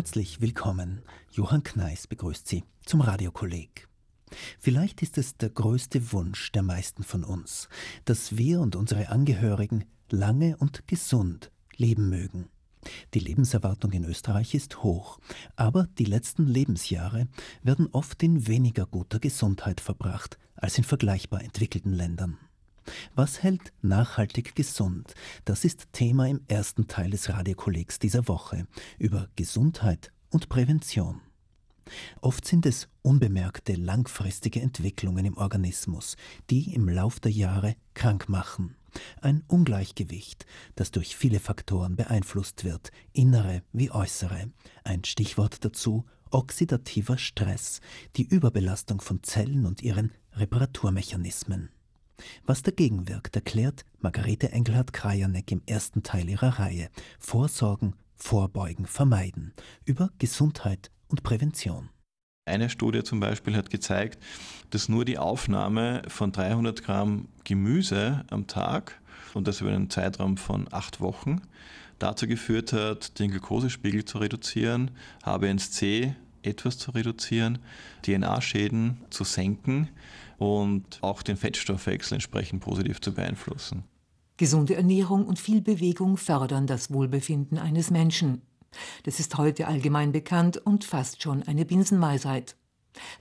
Herzlich willkommen. Johann Kneis begrüßt Sie zum Radiokolleg. Vielleicht ist es der größte Wunsch der meisten von uns, dass wir und unsere Angehörigen lange und gesund leben mögen. Die Lebenserwartung in Österreich ist hoch, aber die letzten Lebensjahre werden oft in weniger guter Gesundheit verbracht als in vergleichbar entwickelten Ländern. Was hält nachhaltig gesund? Das ist Thema im ersten Teil des Radiokollegs dieser Woche über Gesundheit und Prävention. Oft sind es unbemerkte langfristige Entwicklungen im Organismus, die im Lauf der Jahre krank machen. Ein Ungleichgewicht, das durch viele Faktoren beeinflusst wird, innere wie äußere. Ein Stichwort dazu oxidativer Stress, die Überbelastung von Zellen und ihren Reparaturmechanismen. Was dagegen wirkt, erklärt Margarete Engelhardt-Krajanek im ersten Teil ihrer Reihe Vorsorgen, Vorbeugen, Vermeiden über Gesundheit und Prävention. Eine Studie zum Beispiel hat gezeigt, dass nur die Aufnahme von 300 Gramm Gemüse am Tag und das über einen Zeitraum von acht Wochen dazu geführt hat, den Glukosespiegel zu reduzieren, HbA1c etwas zu reduzieren, DNA-Schäden zu senken und auch den Fettstoffwechsel entsprechend positiv zu beeinflussen. Gesunde Ernährung und viel Bewegung fördern das Wohlbefinden eines Menschen. Das ist heute allgemein bekannt und fast schon eine Binsenweisheit.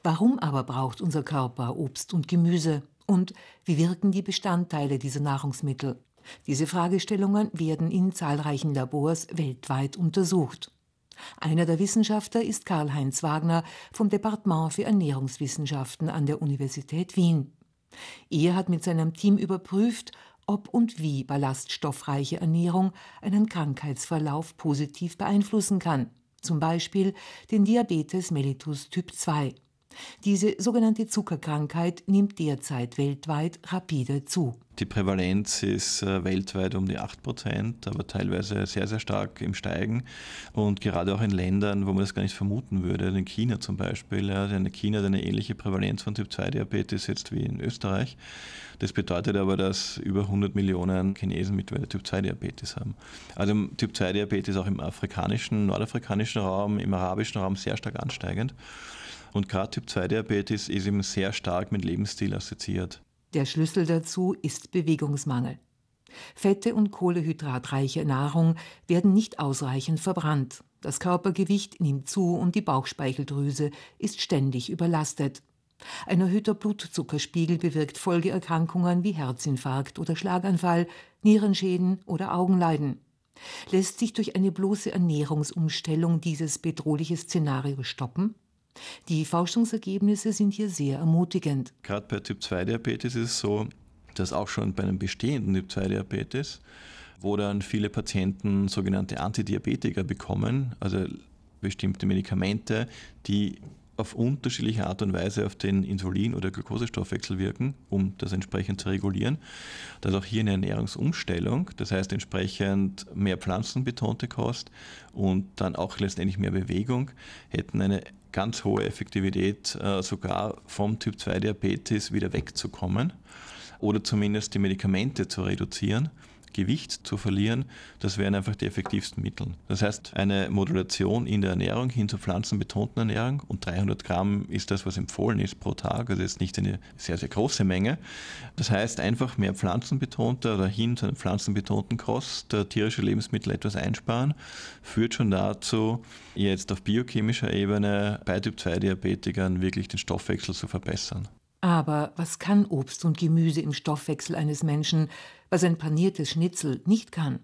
Warum aber braucht unser Körper Obst und Gemüse? Und wie wirken die Bestandteile dieser Nahrungsmittel? Diese Fragestellungen werden in zahlreichen Labors weltweit untersucht. Einer der Wissenschaftler ist Karl-Heinz Wagner vom Departement für Ernährungswissenschaften an der Universität Wien. Er hat mit seinem Team überprüft, ob und wie ballaststoffreiche Ernährung einen Krankheitsverlauf positiv beeinflussen kann, zum Beispiel den Diabetes mellitus Typ 2. Diese sogenannte Zuckerkrankheit nimmt derzeit weltweit rapide zu. Die Prävalenz ist äh, weltweit um die 8 Prozent, aber teilweise sehr, sehr stark im Steigen. Und gerade auch in Ländern, wo man das gar nicht vermuten würde, in China zum Beispiel. In China hat eine ähnliche Prävalenz von Typ-2-Diabetes jetzt wie in Österreich. Das bedeutet aber, dass über 100 Millionen Chinesen mittlerweile Typ-2-Diabetes haben. Also Typ-2-Diabetes auch im afrikanischen, nordafrikanischen Raum, im arabischen Raum sehr stark ansteigend. Und gerade Typ-2-Diabetes ist eben sehr stark mit Lebensstil assoziiert. Der Schlüssel dazu ist Bewegungsmangel. Fette und kohlehydratreiche Nahrung werden nicht ausreichend verbrannt. Das Körpergewicht nimmt zu und die Bauchspeicheldrüse ist ständig überlastet. Ein erhöhter Blutzuckerspiegel bewirkt Folgeerkrankungen wie Herzinfarkt oder Schlaganfall, Nierenschäden oder Augenleiden. Lässt sich durch eine bloße Ernährungsumstellung dieses bedrohliche Szenario stoppen? Die Forschungsergebnisse sind hier sehr ermutigend. Gerade bei Typ-2-Diabetes ist es so, dass auch schon bei einem bestehenden Typ-2-Diabetes, wo dann viele Patienten sogenannte Antidiabetika bekommen, also bestimmte Medikamente, die auf unterschiedliche Art und Weise auf den Insulin- oder Glukosestoffwechsel wirken, um das entsprechend zu regulieren. Dass auch hier eine Ernährungsumstellung, das heißt entsprechend mehr pflanzenbetonte Kost und dann auch letztendlich mehr Bewegung, hätten eine ganz hohe Effektivität, äh, sogar vom Typ-2-Diabetes wieder wegzukommen oder zumindest die Medikamente zu reduzieren Gewicht zu verlieren, das wären einfach die effektivsten Mittel. Das heißt, eine Modulation in der Ernährung hin zur pflanzenbetonten Ernährung und 300 Gramm ist das, was empfohlen ist pro Tag, also jetzt nicht eine sehr, sehr große Menge. Das heißt, einfach mehr pflanzenbetonter oder hin zu einer pflanzenbetonten Kost, der tierische Lebensmittel etwas einsparen, führt schon dazu, jetzt auf biochemischer Ebene bei Typ-2-Diabetikern wirklich den Stoffwechsel zu verbessern. Aber was kann Obst und Gemüse im Stoffwechsel eines Menschen, was ein paniertes Schnitzel nicht kann?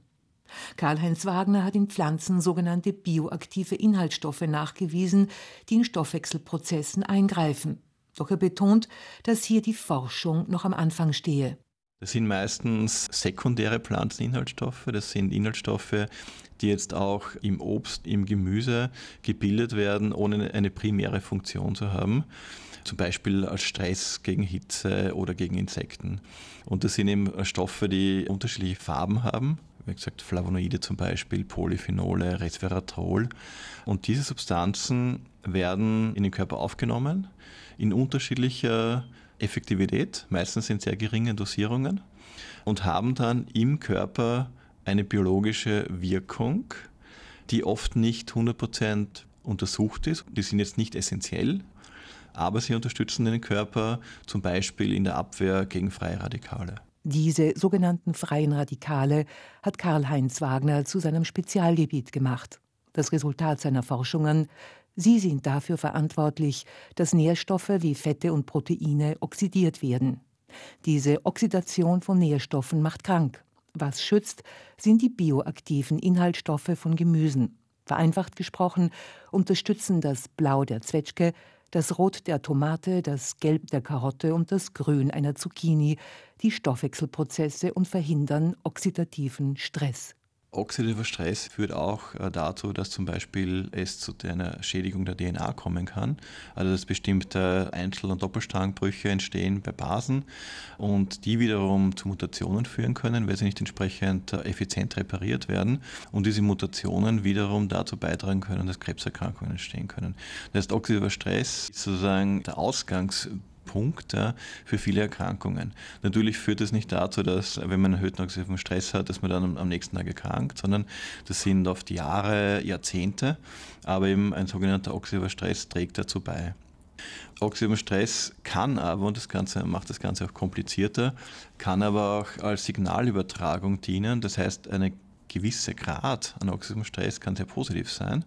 Karl-Heinz Wagner hat in Pflanzen sogenannte bioaktive Inhaltsstoffe nachgewiesen, die in Stoffwechselprozessen eingreifen. Doch er betont, dass hier die Forschung noch am Anfang stehe. Das sind meistens sekundäre Pflanzeninhaltsstoffe. Das sind Inhaltsstoffe, die jetzt auch im Obst, im Gemüse gebildet werden, ohne eine primäre Funktion zu haben zum Beispiel als Stress gegen Hitze oder gegen Insekten. Und das sind eben Stoffe, die unterschiedliche Farben haben. Wie gesagt, Flavonoide zum Beispiel, Polyphenole, Resveratrol. Und diese Substanzen werden in den Körper aufgenommen in unterschiedlicher Effektivität, meistens in sehr geringen Dosierungen und haben dann im Körper eine biologische Wirkung, die oft nicht 100% untersucht ist. Die sind jetzt nicht essentiell, aber sie unterstützen den Körper zum Beispiel in der Abwehr gegen freie Radikale. Diese sogenannten freien Radikale hat Karl-Heinz Wagner zu seinem Spezialgebiet gemacht. Das Resultat seiner Forschungen, sie sind dafür verantwortlich, dass Nährstoffe wie Fette und Proteine oxidiert werden. Diese Oxidation von Nährstoffen macht krank. Was schützt, sind die bioaktiven Inhaltsstoffe von Gemüsen. Vereinfacht gesprochen unterstützen das Blau der Zwetschge, das Rot der Tomate, das Gelb der Karotte und das Grün einer Zucchini die Stoffwechselprozesse und verhindern oxidativen Stress. Oxidativer Stress führt auch äh, dazu, dass zum Beispiel es zu einer Schädigung der DNA kommen kann. Also dass bestimmte Einzel- und Doppelstrangbrüche entstehen bei Basen und die wiederum zu Mutationen führen können, weil sie nicht entsprechend äh, effizient repariert werden und diese Mutationen wiederum dazu beitragen können, dass Krebserkrankungen entstehen können. Das heißt, oxidativer Stress ist sozusagen der Ausgangs Punkt ja, für viele Erkrankungen. Natürlich führt es nicht dazu, dass, wenn man erhöhten oxidativen Stress hat, dass man dann am nächsten Tag erkrankt, sondern das sind oft Jahre, Jahrzehnte, aber eben ein sogenannter oxidativer Stress trägt dazu bei. Oxidativer Stress kann aber, und das Ganze macht das Ganze auch komplizierter, kann aber auch als Signalübertragung dienen. Das heißt, eine gewisse Grad an oxidativem Stress kann sehr positiv sein,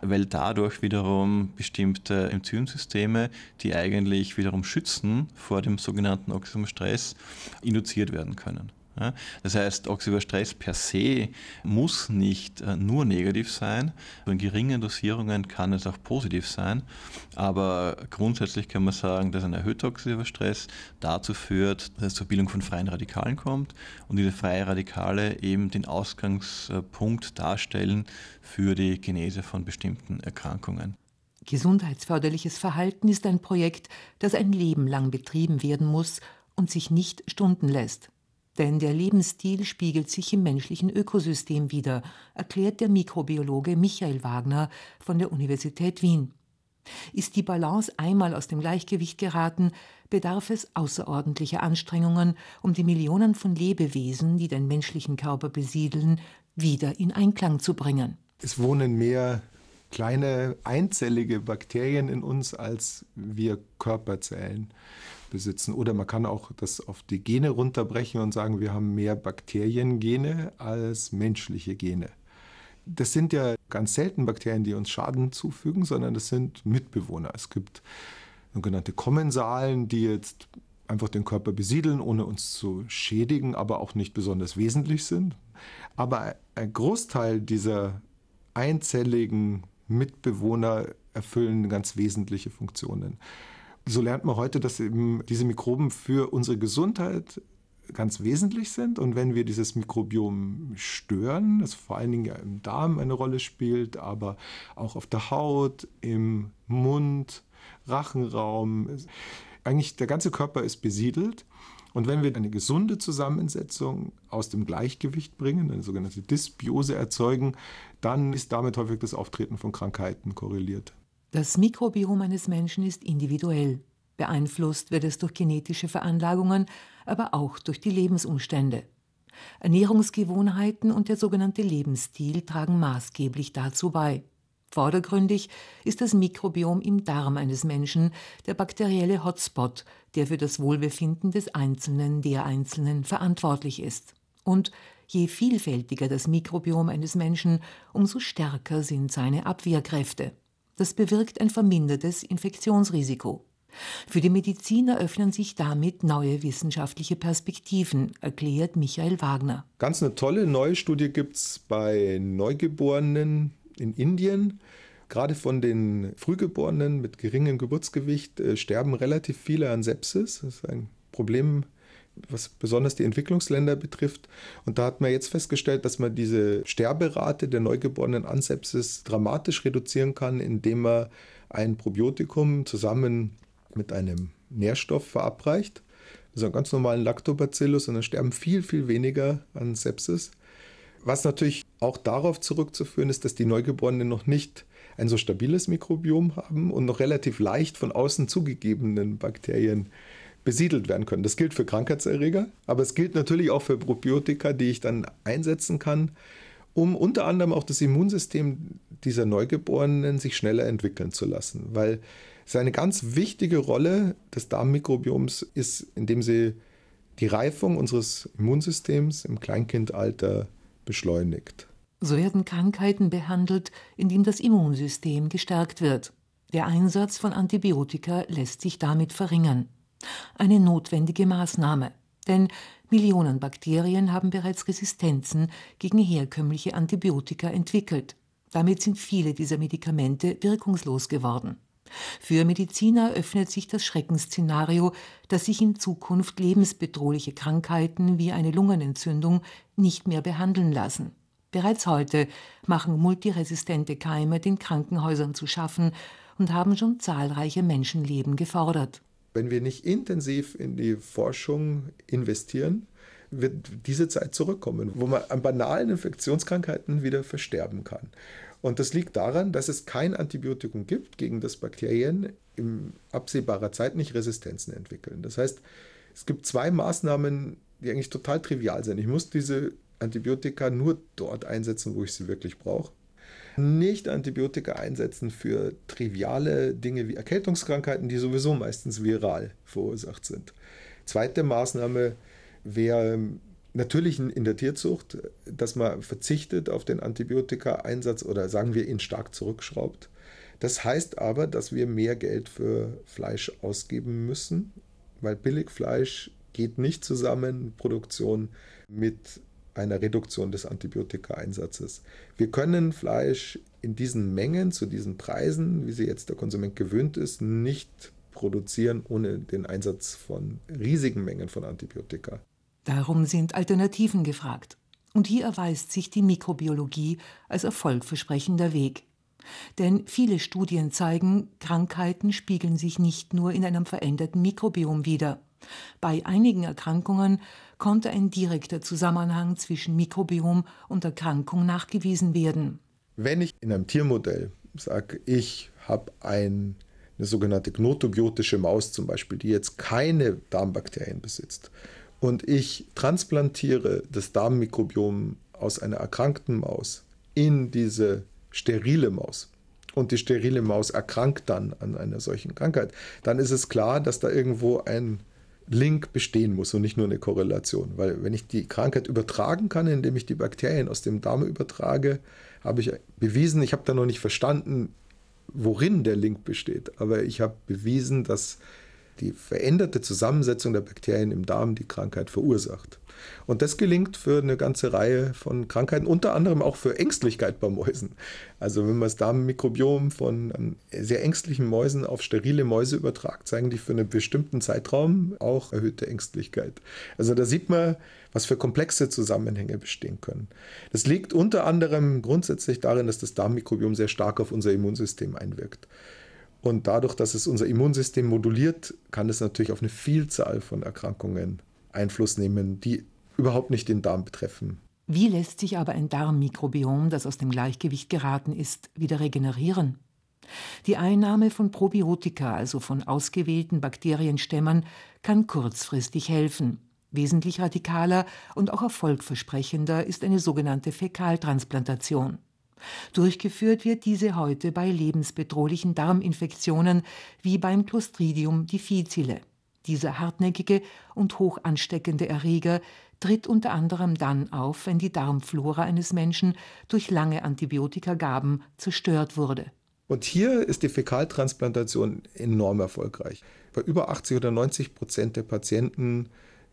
weil dadurch wiederum bestimmte Enzymsysteme, die eigentlich wiederum schützen vor dem sogenannten oxidativen Stress, induziert werden können. Das heißt, oxidativer Stress per se muss nicht äh, nur negativ sein. In geringen Dosierungen kann es auch positiv sein. Aber grundsätzlich kann man sagen, dass ein erhöhter oxidativer Stress dazu führt, dass es zur Bildung von freien Radikalen kommt und diese freien Radikale eben den Ausgangspunkt darstellen für die Genese von bestimmten Erkrankungen. Gesundheitsförderliches Verhalten ist ein Projekt, das ein Leben lang betrieben werden muss und sich nicht stunden lässt. Denn der Lebensstil spiegelt sich im menschlichen Ökosystem wider, erklärt der Mikrobiologe Michael Wagner von der Universität Wien. Ist die Balance einmal aus dem Gleichgewicht geraten, bedarf es außerordentlicher Anstrengungen, um die Millionen von Lebewesen, die den menschlichen Körper besiedeln, wieder in Einklang zu bringen. Es wohnen mehr kleine einzellige Bakterien in uns als wir Körperzellen besitzen. Oder man kann auch das auf die Gene runterbrechen und sagen, wir haben mehr Bakteriengene als menschliche Gene. Das sind ja ganz selten Bakterien, die uns Schaden zufügen, sondern das sind Mitbewohner. Es gibt sogenannte Kommensalen, die jetzt einfach den Körper besiedeln, ohne uns zu schädigen, aber auch nicht besonders wesentlich sind. Aber ein Großteil dieser einzelligen Mitbewohner erfüllen ganz wesentliche Funktionen so lernt man heute, dass eben diese Mikroben für unsere Gesundheit ganz wesentlich sind. Und wenn wir dieses Mikrobiom stören, das vor allen Dingen ja im Darm eine Rolle spielt, aber auch auf der Haut, im Mund, Rachenraum, eigentlich der ganze Körper ist besiedelt. Und wenn wir eine gesunde Zusammensetzung aus dem Gleichgewicht bringen, eine sogenannte Dysbiose erzeugen, dann ist damit häufig das Auftreten von Krankheiten korreliert. Das Mikrobiom eines Menschen ist individuell. Beeinflusst wird es durch genetische Veranlagungen, aber auch durch die Lebensumstände. Ernährungsgewohnheiten und der sogenannte Lebensstil tragen maßgeblich dazu bei. Vordergründig ist das Mikrobiom im Darm eines Menschen der bakterielle Hotspot, der für das Wohlbefinden des Einzelnen, der Einzelnen verantwortlich ist. Und je vielfältiger das Mikrobiom eines Menschen, umso stärker sind seine Abwehrkräfte. Das bewirkt ein vermindertes Infektionsrisiko. Für die Medizin eröffnen sich damit neue wissenschaftliche Perspektiven, erklärt Michael Wagner. Ganz eine tolle neue Studie gibt es bei Neugeborenen in Indien. Gerade von den Frühgeborenen mit geringem Geburtsgewicht äh, sterben relativ viele an Sepsis. Das ist ein Problem was besonders die Entwicklungsländer betrifft. Und da hat man jetzt festgestellt, dass man diese Sterberate der Neugeborenen an Sepsis dramatisch reduzieren kann, indem man ein Probiotikum zusammen mit einem Nährstoff verabreicht, also einen ganz normalen Lactobacillus, und dann sterben viel, viel weniger an Sepsis. Was natürlich auch darauf zurückzuführen ist, dass die Neugeborenen noch nicht ein so stabiles Mikrobiom haben und noch relativ leicht von außen zugegebenen Bakterien besiedelt werden können. Das gilt für Krankheitserreger, aber es gilt natürlich auch für Probiotika, die ich dann einsetzen kann, um unter anderem auch das Immunsystem dieser Neugeborenen sich schneller entwickeln zu lassen, weil seine ganz wichtige Rolle des Darmmikrobioms ist, indem sie die Reifung unseres Immunsystems im Kleinkindalter beschleunigt. So werden Krankheiten behandelt, indem das Immunsystem gestärkt wird. Der Einsatz von Antibiotika lässt sich damit verringern. Eine notwendige Maßnahme, denn Millionen Bakterien haben bereits Resistenzen gegen herkömmliche Antibiotika entwickelt. Damit sind viele dieser Medikamente wirkungslos geworden. Für Mediziner öffnet sich das Schreckensszenario, dass sich in Zukunft lebensbedrohliche Krankheiten wie eine Lungenentzündung nicht mehr behandeln lassen. Bereits heute machen multiresistente Keime den Krankenhäusern zu schaffen und haben schon zahlreiche Menschenleben gefordert. Wenn wir nicht intensiv in die Forschung investieren, wird diese Zeit zurückkommen, wo man an banalen Infektionskrankheiten wieder versterben kann. Und das liegt daran, dass es kein Antibiotikum gibt, gegen das Bakterien in absehbarer Zeit nicht Resistenzen entwickeln. Das heißt, es gibt zwei Maßnahmen, die eigentlich total trivial sind. Ich muss diese Antibiotika nur dort einsetzen, wo ich sie wirklich brauche. Nicht Antibiotika einsetzen für triviale Dinge wie Erkältungskrankheiten, die sowieso meistens viral verursacht sind. Zweite Maßnahme wäre natürlich in der Tierzucht, dass man verzichtet auf den Antibiotika-Einsatz oder sagen wir ihn stark zurückschraubt. Das heißt aber, dass wir mehr Geld für Fleisch ausgeben müssen, weil Billigfleisch geht nicht zusammen, Produktion mit einer Reduktion des Antibiotika-Einsatzes. Wir können Fleisch in diesen Mengen, zu diesen Preisen, wie sie jetzt der Konsument gewöhnt ist, nicht produzieren ohne den Einsatz von riesigen Mengen von Antibiotika. Darum sind Alternativen gefragt. Und hier erweist sich die Mikrobiologie als erfolgversprechender Weg. Denn viele Studien zeigen, Krankheiten spiegeln sich nicht nur in einem veränderten Mikrobiom wider. Bei einigen Erkrankungen konnte ein direkter Zusammenhang zwischen Mikrobiom und Erkrankung nachgewiesen werden. Wenn ich in einem Tiermodell sage, ich habe ein, eine sogenannte gnotobiotische Maus zum Beispiel, die jetzt keine Darmbakterien besitzt, und ich transplantiere das Darmmikrobiom aus einer erkrankten Maus in diese sterile Maus, und die sterile Maus erkrankt dann an einer solchen Krankheit, dann ist es klar, dass da irgendwo ein Link bestehen muss und nicht nur eine Korrelation. Weil wenn ich die Krankheit übertragen kann, indem ich die Bakterien aus dem Darm übertrage, habe ich bewiesen, ich habe da noch nicht verstanden, worin der Link besteht, aber ich habe bewiesen, dass die veränderte Zusammensetzung der Bakterien im Darm die Krankheit verursacht. Und das gelingt für eine ganze Reihe von Krankheiten, unter anderem auch für Ängstlichkeit bei Mäusen. Also wenn man das Darmmikrobiom von ähm, sehr ängstlichen Mäusen auf sterile Mäuse übertragt, zeigen die für einen bestimmten Zeitraum auch erhöhte Ängstlichkeit. Also da sieht man, was für komplexe Zusammenhänge bestehen können. Das liegt unter anderem grundsätzlich darin, dass das Darmmikrobiom sehr stark auf unser Immunsystem einwirkt. Und dadurch, dass es unser Immunsystem moduliert, kann es natürlich auf eine Vielzahl von Erkrankungen Einfluss nehmen, die überhaupt nicht den Darm betreffen. Wie lässt sich aber ein Darmmikrobiom, das aus dem Gleichgewicht geraten ist, wieder regenerieren? Die Einnahme von Probiotika, also von ausgewählten Bakterienstämmen, kann kurzfristig helfen. Wesentlich radikaler und auch erfolgversprechender ist eine sogenannte Fäkaltransplantation. Durchgeführt wird diese heute bei lebensbedrohlichen Darminfektionen wie beim Clostridium difficile. Dieser hartnäckige und hoch ansteckende Erreger tritt unter anderem dann auf, wenn die Darmflora eines Menschen durch lange Antibiotikagaben zerstört wurde. Und hier ist die Fäkaltransplantation enorm erfolgreich. Bei über 80 oder 90 Prozent der Patienten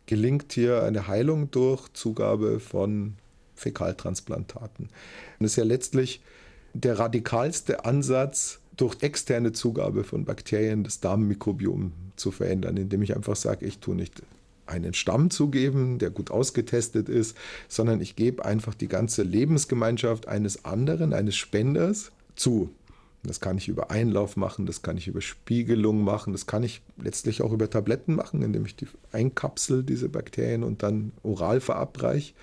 gelingt hier eine Heilung durch Zugabe von Fäkaltransplantaten. Das ist ja letztlich der radikalste Ansatz, durch externe Zugabe von Bakterien das Darmmikrobiom zu verändern, indem ich einfach sage, ich tue nicht einen Stamm zugeben, der gut ausgetestet ist, sondern ich gebe einfach die ganze Lebensgemeinschaft eines anderen, eines Spenders zu. Das kann ich über Einlauf machen, das kann ich über Spiegelung machen, das kann ich letztlich auch über Tabletten machen, indem ich die einkapsel, diese Bakterien, und dann oral verabreiche.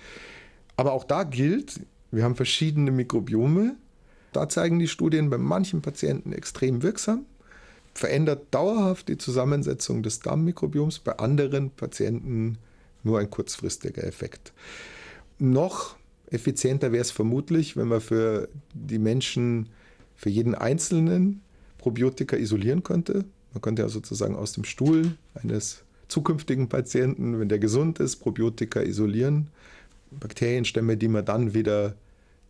Aber auch da gilt, wir haben verschiedene Mikrobiome. Da zeigen die Studien bei manchen Patienten extrem wirksam, verändert dauerhaft die Zusammensetzung des Darmmikrobioms, bei anderen Patienten nur ein kurzfristiger Effekt. Noch effizienter wäre es vermutlich, wenn man für die Menschen, für jeden Einzelnen Probiotika isolieren könnte. Man könnte ja sozusagen aus dem Stuhl eines zukünftigen Patienten, wenn der gesund ist, Probiotika isolieren. Bakterienstämme, die man dann wieder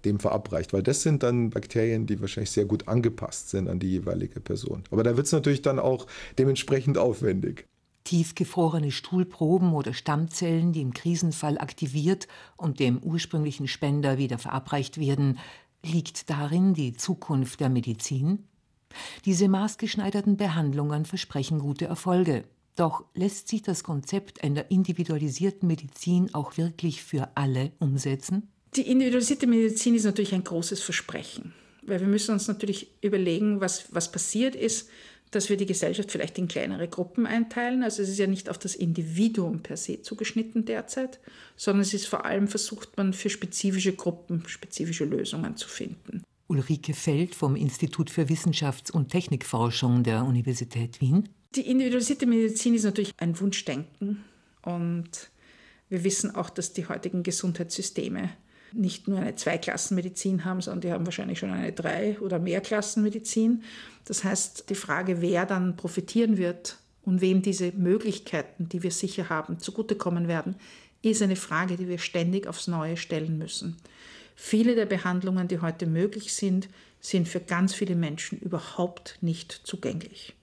dem verabreicht, weil das sind dann Bakterien, die wahrscheinlich sehr gut angepasst sind an die jeweilige Person. Aber da wird es natürlich dann auch dementsprechend aufwendig. Tiefgefrorene Stuhlproben oder Stammzellen, die im Krisenfall aktiviert und dem ursprünglichen Spender wieder verabreicht werden, liegt darin die Zukunft der Medizin? Diese maßgeschneiderten Behandlungen versprechen gute Erfolge. Doch lässt sich das Konzept einer individualisierten Medizin auch wirklich für alle umsetzen? Die individualisierte Medizin ist natürlich ein großes Versprechen, weil wir müssen uns natürlich überlegen, was, was passiert ist, dass wir die Gesellschaft vielleicht in kleinere Gruppen einteilen. Also es ist ja nicht auf das Individuum per se zugeschnitten derzeit, sondern es ist vor allem versucht man für spezifische Gruppen spezifische Lösungen zu finden. Ulrike Feld vom Institut für Wissenschafts- und Technikforschung der Universität Wien. Die individualisierte Medizin ist natürlich ein Wunschdenken und wir wissen auch, dass die heutigen Gesundheitssysteme nicht nur eine Zweiklassenmedizin haben, sondern die haben wahrscheinlich schon eine Drei- oder Mehrklassenmedizin. Das heißt, die Frage, wer dann profitieren wird und wem diese Möglichkeiten, die wir sicher haben, zugutekommen werden, ist eine Frage, die wir ständig aufs Neue stellen müssen. Viele der Behandlungen, die heute möglich sind, sind für ganz viele Menschen überhaupt nicht zugänglich.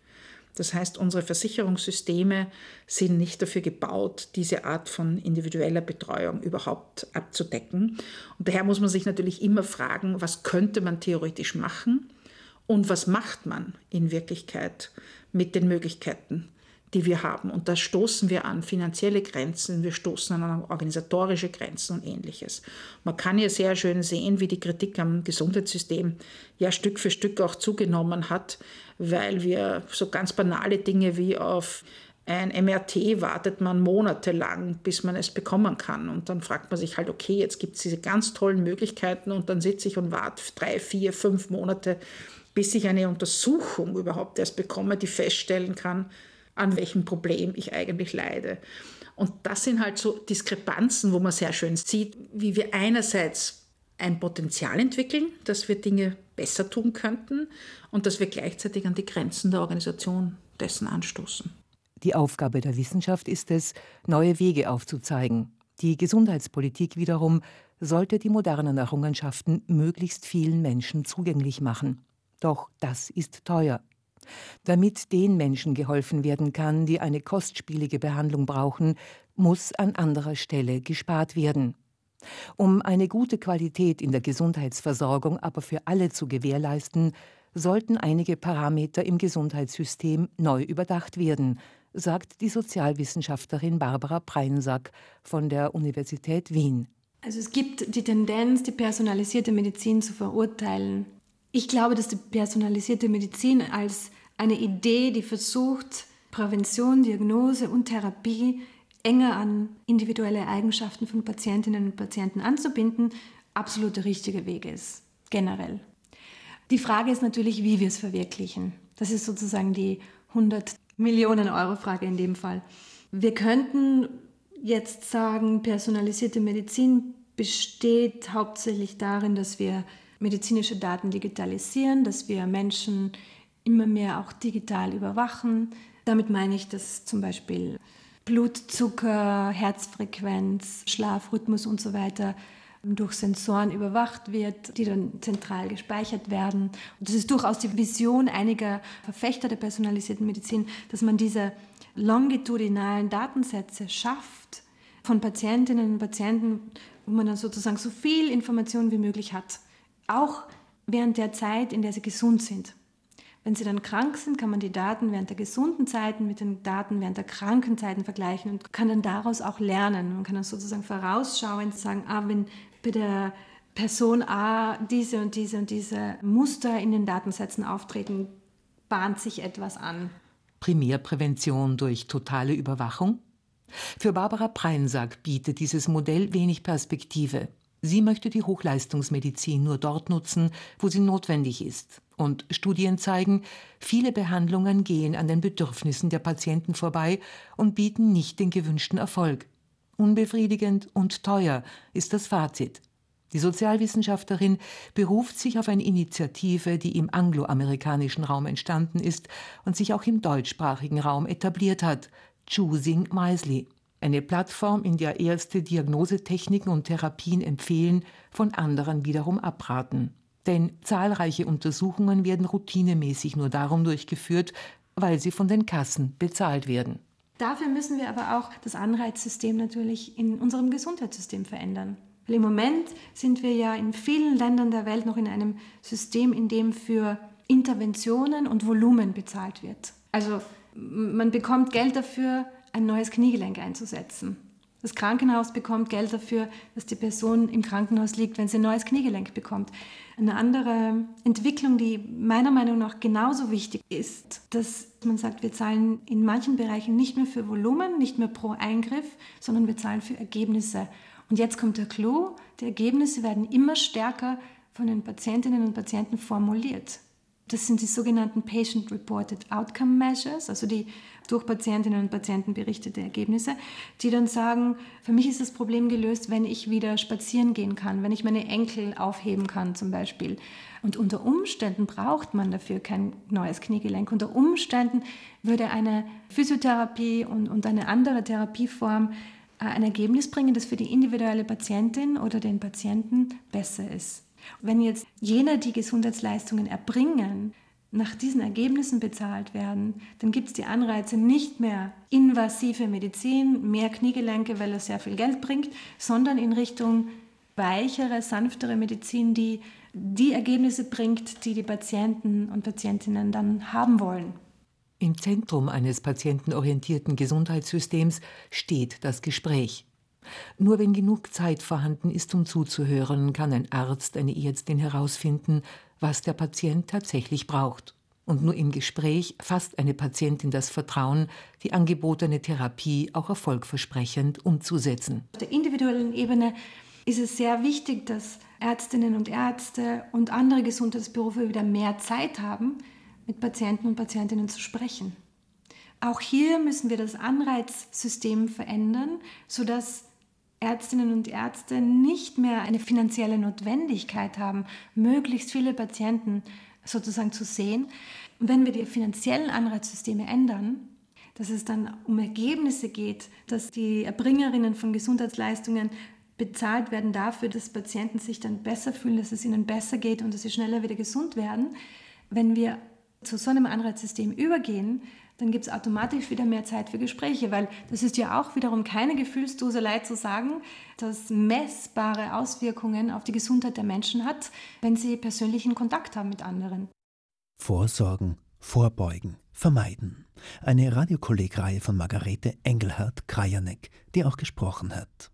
Das heißt, unsere Versicherungssysteme sind nicht dafür gebaut, diese Art von individueller Betreuung überhaupt abzudecken. Und daher muss man sich natürlich immer fragen, was könnte man theoretisch machen und was macht man in Wirklichkeit mit den Möglichkeiten, die wir haben. Und da stoßen wir an finanzielle Grenzen, wir stoßen an organisatorische Grenzen und ähnliches. Man kann ja sehr schön sehen, wie die Kritik am Gesundheitssystem ja Stück für Stück auch zugenommen hat, weil wir so ganz banale Dinge wie auf ein MRT wartet man monatelang, bis man es bekommen kann. Und dann fragt man sich halt, okay, jetzt gibt es diese ganz tollen Möglichkeiten und dann sitze ich und warte drei, vier, fünf Monate, bis ich eine Untersuchung überhaupt erst bekomme, die feststellen kann, an welchem Problem ich eigentlich leide. Und das sind halt so Diskrepanzen, wo man sehr schön sieht, wie wir einerseits ein Potenzial entwickeln, dass wir Dinge besser tun könnten und dass wir gleichzeitig an die Grenzen der Organisation dessen anstoßen. Die Aufgabe der Wissenschaft ist es, neue Wege aufzuzeigen. Die Gesundheitspolitik wiederum sollte die modernen Errungenschaften möglichst vielen Menschen zugänglich machen. Doch das ist teuer. Damit den Menschen geholfen werden kann, die eine kostspielige Behandlung brauchen, muss an anderer Stelle gespart werden. Um eine gute Qualität in der Gesundheitsversorgung aber für alle zu gewährleisten, sollten einige Parameter im Gesundheitssystem neu überdacht werden, sagt die Sozialwissenschaftlerin Barbara Preinsack von der Universität Wien. Also es gibt die Tendenz, die personalisierte Medizin zu verurteilen. Ich glaube, dass die personalisierte Medizin als eine Idee, die versucht, Prävention, Diagnose und Therapie enger an individuelle Eigenschaften von Patientinnen und Patienten anzubinden, absolut der richtige Weg ist, generell. Die Frage ist natürlich, wie wir es verwirklichen. Das ist sozusagen die 100 Millionen Euro Frage in dem Fall. Wir könnten jetzt sagen, personalisierte Medizin besteht hauptsächlich darin, dass wir medizinische Daten digitalisieren, dass wir Menschen immer mehr auch digital überwachen. Damit meine ich, dass zum Beispiel Blutzucker, Herzfrequenz, Schlafrhythmus und so weiter durch Sensoren überwacht wird, die dann zentral gespeichert werden. Und das ist durchaus die Vision einiger Verfechter der personalisierten Medizin, dass man diese longitudinalen Datensätze schafft von Patientinnen und Patienten, wo man dann sozusagen so viel Information wie möglich hat. Auch während der Zeit, in der sie gesund sind. Wenn sie dann krank sind, kann man die Daten während der gesunden Zeiten mit den Daten während der kranken Zeiten vergleichen und kann dann daraus auch lernen. Man kann dann sozusagen vorausschauend sagen, ah, wenn bei der Person A diese und diese und diese Muster in den Datensätzen auftreten, bahnt sich etwas an. Primärprävention durch totale Überwachung? Für Barbara Preinsack bietet dieses Modell wenig Perspektive. Sie möchte die Hochleistungsmedizin nur dort nutzen, wo sie notwendig ist. Und Studien zeigen, viele Behandlungen gehen an den Bedürfnissen der Patienten vorbei und bieten nicht den gewünschten Erfolg. Unbefriedigend und teuer ist das Fazit. Die Sozialwissenschaftlerin beruft sich auf eine Initiative, die im angloamerikanischen Raum entstanden ist und sich auch im deutschsprachigen Raum etabliert hat, Choosing Wisely. Eine Plattform, in der Ärzte Diagnosetechniken und Therapien empfehlen, von anderen wiederum abraten. Denn zahlreiche Untersuchungen werden routinemäßig nur darum durchgeführt, weil sie von den Kassen bezahlt werden. Dafür müssen wir aber auch das Anreizsystem natürlich in unserem Gesundheitssystem verändern. Weil im Moment sind wir ja in vielen Ländern der Welt noch in einem System, in dem für Interventionen und Volumen bezahlt wird. Also man bekommt Geld dafür, ein neues Kniegelenk einzusetzen. Das Krankenhaus bekommt Geld dafür, dass die Person im Krankenhaus liegt, wenn sie ein neues Kniegelenk bekommt. Eine andere Entwicklung, die meiner Meinung nach genauso wichtig ist, dass man sagt, wir zahlen in manchen Bereichen nicht mehr für Volumen, nicht mehr pro Eingriff, sondern wir zahlen für Ergebnisse. Und jetzt kommt der Clou, die Ergebnisse werden immer stärker von den Patientinnen und Patienten formuliert. Das sind die sogenannten Patient-Reported Outcome Measures, also die durch Patientinnen und Patienten berichtete Ergebnisse, die dann sagen, für mich ist das Problem gelöst, wenn ich wieder spazieren gehen kann, wenn ich meine Enkel aufheben kann zum Beispiel. Und unter Umständen braucht man dafür kein neues Kniegelenk. Unter Umständen würde eine Physiotherapie und, und eine andere Therapieform äh, ein Ergebnis bringen, das für die individuelle Patientin oder den Patienten besser ist. Wenn jetzt jene, die Gesundheitsleistungen erbringen, nach diesen Ergebnissen bezahlt werden, dann gibt es die Anreize nicht mehr invasive Medizin, mehr Kniegelenke, weil es sehr viel Geld bringt, sondern in Richtung weichere, sanftere Medizin, die die Ergebnisse bringt, die die Patienten und Patientinnen dann haben wollen. Im Zentrum eines patientenorientierten Gesundheitssystems steht das Gespräch. Nur wenn genug Zeit vorhanden ist, um zuzuhören, kann ein Arzt, eine Ärztin herausfinden, was der Patient tatsächlich braucht. Und nur im Gespräch fasst eine Patientin das Vertrauen, die angebotene Therapie auch erfolgversprechend umzusetzen. Auf der individuellen Ebene ist es sehr wichtig, dass Ärztinnen und Ärzte und andere Gesundheitsberufe wieder mehr Zeit haben, mit Patienten und Patientinnen zu sprechen. Auch hier müssen wir das Anreizsystem verändern, sodass Ärztinnen und Ärzte nicht mehr eine finanzielle Notwendigkeit haben, möglichst viele Patienten sozusagen zu sehen. Und wenn wir die finanziellen Anreizsysteme ändern, dass es dann um Ergebnisse geht, dass die Erbringerinnen von Gesundheitsleistungen bezahlt werden dafür, dass Patienten sich dann besser fühlen, dass es ihnen besser geht und dass sie schneller wieder gesund werden. Wenn wir zu so einem Anreizsystem übergehen, dann gibt es automatisch wieder mehr Zeit für Gespräche, weil das ist ja auch wiederum keine Gefühlsduselei zu sagen, dass messbare Auswirkungen auf die Gesundheit der Menschen hat, wenn sie persönlichen Kontakt haben mit anderen. Vorsorgen, vorbeugen, vermeiden. Eine Radiokollegreihe von Margarete Engelhardt-Krajanek, die auch gesprochen hat.